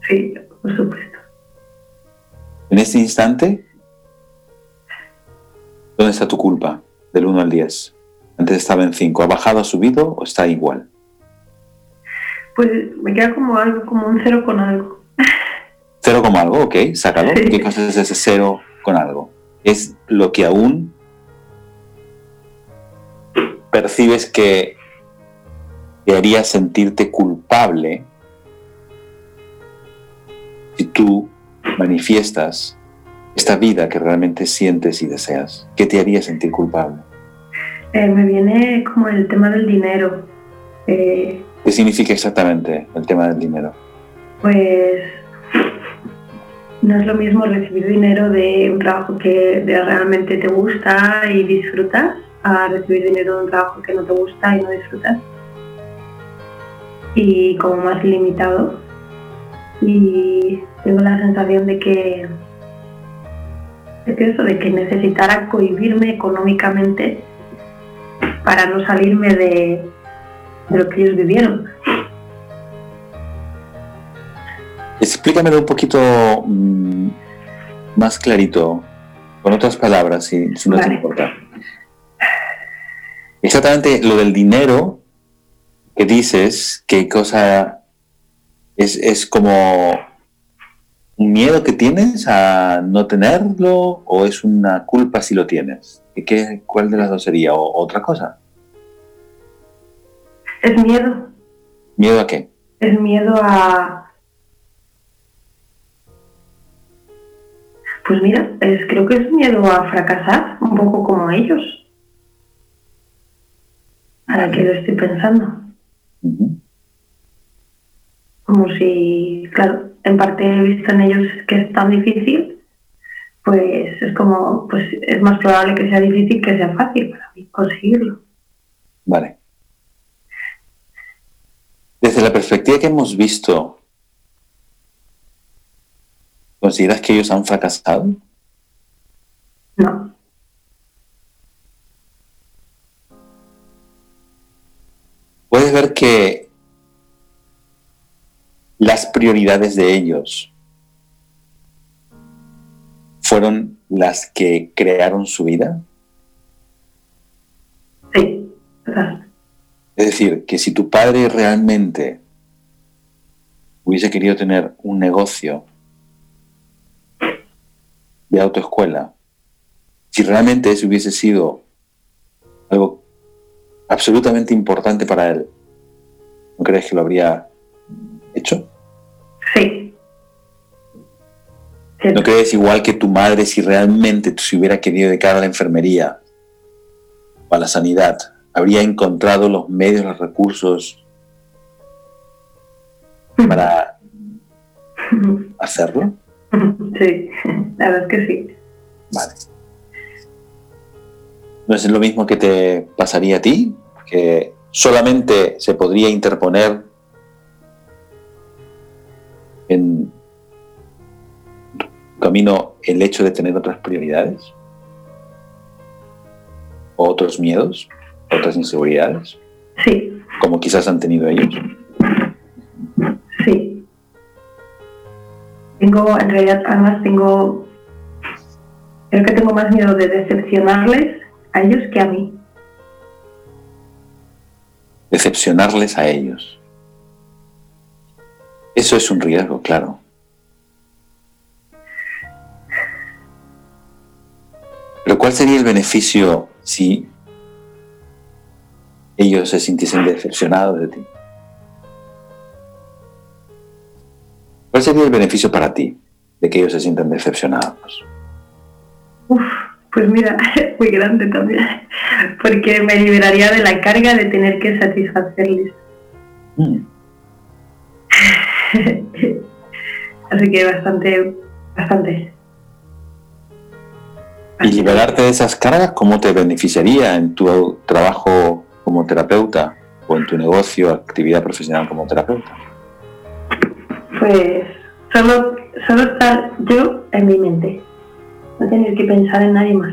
Sí, por supuesto. En este instante, ¿dónde está tu culpa del 1 al 10? Antes estaba en 5. ¿Ha bajado, ha subido o está igual? Pues me queda como algo, como un cero con algo. Cero como algo, ok, sácalo. Sí. ¿Qué cosa es ese cero con algo? Es lo que aún percibes que te haría sentirte culpable si tú manifiestas esta vida que realmente sientes y deseas. ¿Qué te haría sentir culpable? Eh, me viene como el tema del dinero. Eh, ¿Qué significa exactamente el tema del dinero? pues no es lo mismo recibir dinero de un trabajo que realmente te gusta y disfrutas a recibir dinero de un trabajo que no te gusta y no disfrutas y como más limitado y tengo la sensación de que de que eso de que necesitara cohibirme económicamente para no salirme de, de lo que ellos vivieron Explícamelo un poquito mm, más clarito, con otras palabras, si, si no te importa. Exactamente lo del dinero que dices, qué cosa es, es como un miedo que tienes a no tenerlo o es una culpa si lo tienes. ¿Qué- qué- ¿Cuál de las dos sería? ¿O otra cosa? es miedo ¿Miedo a qué? es miedo a pues mira es creo que es miedo a fracasar un poco como ellos ahora que lo estoy pensando. Como si claro en parte he visto en ellos que es tan difícil pues es como pues es más probable que sea difícil que sea fácil para mí conseguirlo Vale. Desde la perspectiva que hemos visto, ¿consideras que ellos han fracasado? no Puedes ver que prioridades de ellos fueron las que crearon su vida. sí. Es decir, que si tu padre realmente hubiese querido tener un negocio de autoescuela, si realmente eso hubiese sido algo absolutamente importante para él, ¿no crees que lo habría hecho? ¿No crees igual que tu madre si realmente se hubiera querido dedicar a la enfermería o a la sanidad, habría encontrado los medios, los recursos para hacerlo? Sí, la verdad es que sí. Vale. ¿No es lo mismo que te pasaría a ti? Que solamente se podría interponer en camino el hecho de tener otras prioridades, otros miedos, otras inseguridades, Sí, como quizás han tenido ellos. sí. Tengo, en realidad, además tengo, creo que tengo más miedo de decepcionarles a ellos que a mí. Decepcionarles a ellos. Eso es un riesgo, claro. Pero ¿cuál sería el beneficio si ellos se sintiesen decepcionados de ti? ¿Cuál sería el beneficio para ti de que ellos se sientan decepcionados? Uf, pues mira, muy grande también, porque me liberaría de la carga de tener que satisfacerles. Mm, Así que bastante, bastante. Y liberarte de esas cargas, ¿cómo te beneficiaría en tu trabajo como terapeuta o en tu negocio, actividad profesional como terapeuta? Pues solo, solo estar yo en mi mente, no tener que pensar en nadie más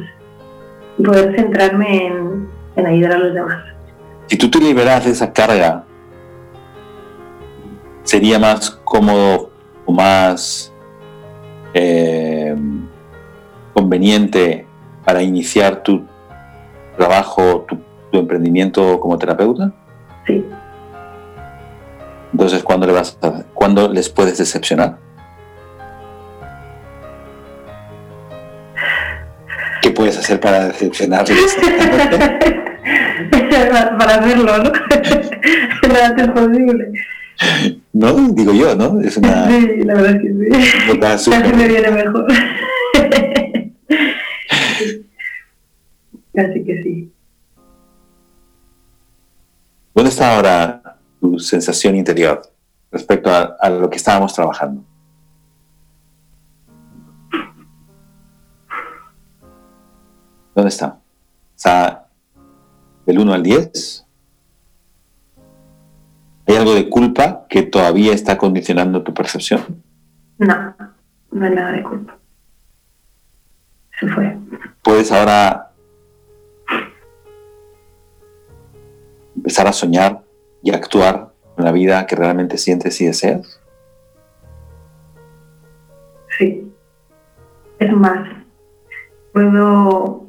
y poder centrarme en, en ayudar a los demás. Si tú te liberas de esa carga, sería más cómodo o más eh, conveniente para iniciar tu trabajo, tu, tu emprendimiento como terapeuta. Sí, Entonces, ¿cuándo, le vas a- ¿cuándo les puedes decepcionar? ¿Qué puedes hacer para decepcionarles? para hacerlo, ¿no? Lo antes posible. no, digo yo, ¿no? Es una Sí, la verdad es que sí. Casi me viene mejor. Así que sí. ¿Dónde está ahora tu sensación interior respecto a, a lo que estábamos trabajando? ¿Dónde está? ¿Está del 1 al 10? ¿Hay algo de culpa que todavía está condicionando tu percepción? No, no hay nada de culpa. Se fue. ¿Puedes ahora empezar a soñar y actuar en la vida que realmente sientes y deseas? Sí. Es más, puedo,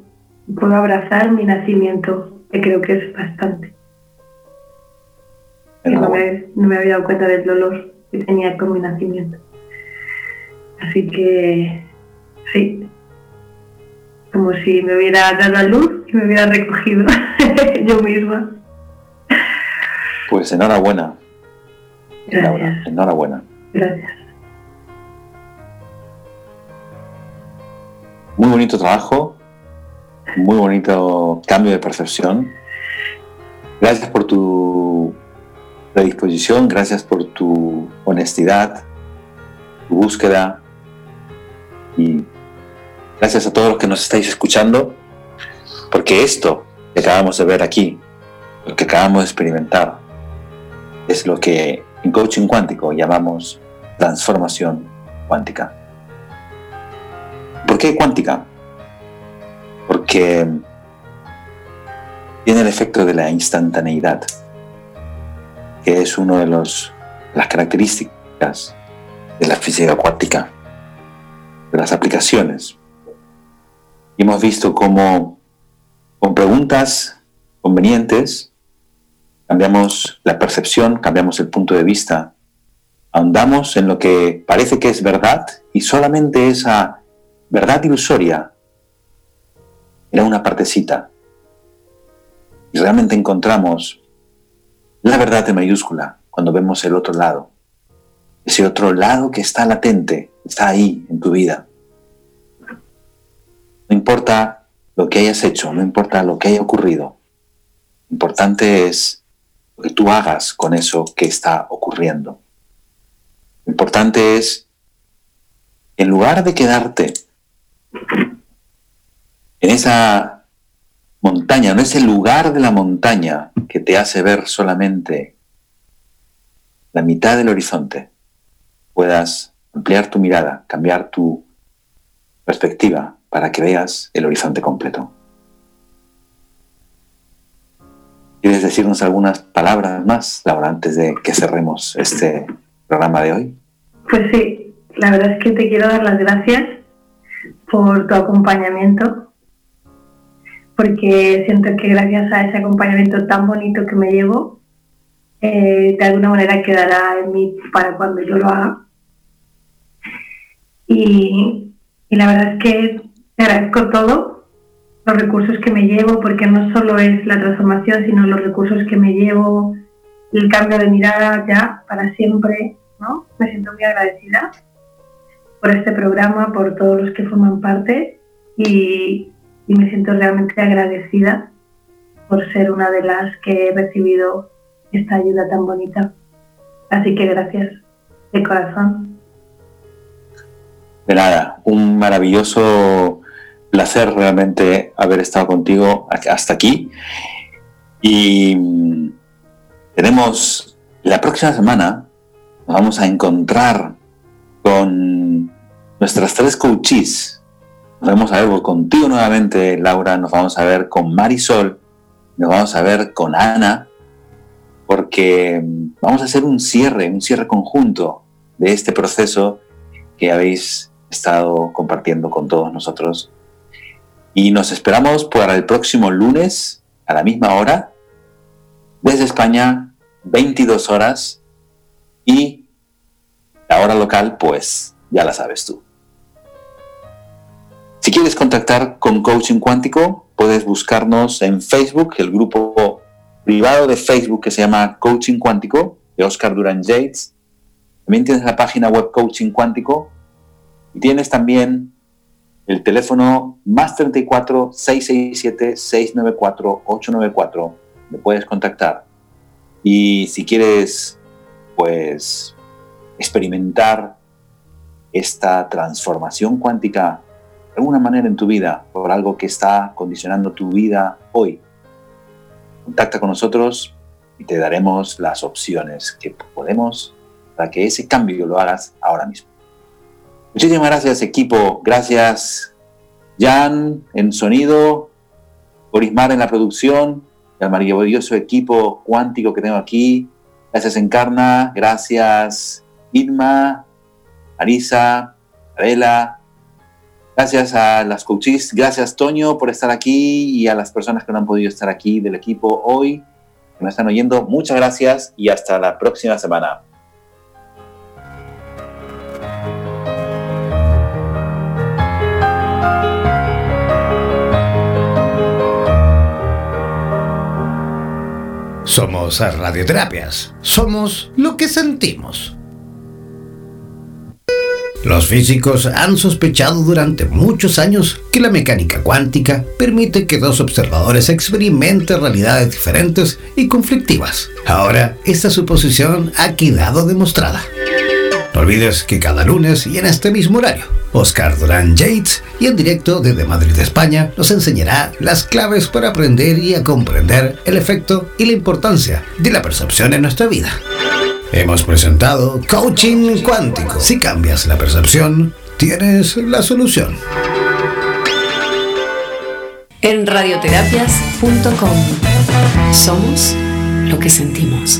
puedo abrazar mi nacimiento, que creo que es bastante. No, me, no me había dado cuenta del dolor que tenía con mi nacimiento. Así que sí, como si me hubiera dado a luz y me hubiera recogido yo misma. Pues enhorabuena, Laura, enhorabuena. gracias. Muy bonito trabajo, muy bonito cambio de percepción. Gracias por tu predisposición, gracias por tu honestidad, tu búsqueda y gracias a todos los que nos estáis escuchando, porque esto que acabamos de ver aquí, lo que acabamos de experimentar, es lo que en coaching cuántico llamamos transformación cuántica. ¿Por qué cuántica? Porque tiene el efecto de la instantaneidad, que es una de los- las características de la física cuántica, de las aplicaciones. Y hemos visto cómo con preguntas convenientes cambiamos la percepción, cambiamos el punto de vista, ahondamos en lo que parece que es verdad y solamente esa verdad ilusoria era una partecita. Y realmente encontramos la verdad en mayúscula cuando vemos el otro lado. Ese otro lado que está latente, está ahí en tu vida. No importa lo que hayas hecho, no importa lo que haya ocurrido. Lo importante es lo que tú hagas con eso que está ocurriendo. Lo importante es, en lugar de quedarte en esa montaña, no es el lugar de la montaña que te hace ver solamente la mitad del horizonte, puedas ampliar tu mirada, cambiar tu perspectiva para que veas el horizonte completo. ¿Quieres decirnos algunas palabras más, Laura, antes de que cerremos este programa de hoy? Pues sí, la verdad es que te quiero dar las gracias por tu acompañamiento, porque siento que gracias a ese acompañamiento tan bonito que me llevo, eh, de alguna manera quedará en mí para cuando yo lo haga. Y, y la verdad es que te agradezco todo los recursos que me llevo, porque no solo es la transformación, sino los recursos que me llevo, el cambio de mirada ya para siempre, ¿no? Me siento muy agradecida por este programa, por todos los que forman parte y, y me siento realmente agradecida por ser una de las que he recibido esta ayuda tan bonita. Así que gracias de corazón. De nada, un maravilloso placer realmente haber estado contigo hasta aquí. Y mm, tenemos la próxima semana, nos vamos a encontrar con nuestras tres coaches. Nos vamos a ver contigo nuevamente, Laura, nos vamos a ver con Marisol, nos vamos a ver con Ana, porque mm, vamos a hacer un cierre, un cierre conjunto de este proceso que habéis estado compartiendo con todos nosotros y nos esperamos para el próximo lunes a la misma hora, desde España, 22 horas, y la hora local, pues ya la sabes tú. Si quieres contactar con Coaching Cuántico, puedes buscarnos en Facebook, el grupo privado de Facebook que se llama Coaching Cuántico, de Oscar Duran Yates. También tienes la página web Coaching Cuántico y tienes también el teléfono más 34 667 694 894 me puedes contactar. Y si quieres, pues, experimentar esta transformación cuántica de alguna manera en tu vida, por algo que está condicionando tu vida hoy, contacta con nosotros y te daremos las opciones que podemos para que ese cambio lo hagas ahora mismo. Muchísimas gracias equipo, gracias Jan en sonido, Borismar en la producción, el maravilloso equipo cuántico que tengo aquí. Gracias Encarna, gracias Irma, Arisa, Adela, gracias a las coaches, gracias Toño por estar aquí y a las personas que no han podido estar aquí del equipo hoy, que me están oyendo. Muchas gracias y hasta la próxima semana. Somos radioterapias. Somos lo que sentimos. Los físicos han sospechado durante muchos años que la mecánica cuántica permite que dos observadores experimenten realidades diferentes y conflictivas. Ahora, esta suposición ha quedado demostrada. No olvides que cada lunes y en este mismo horario, Oscar Durán Yates y en directo desde Madrid, España, nos enseñará las claves para aprender y a comprender el efecto y la importancia de la percepción en nuestra vida. Hemos presentado Coaching Cuántico. Si cambias la percepción, tienes la solución. En radioterapias.com somos lo que sentimos.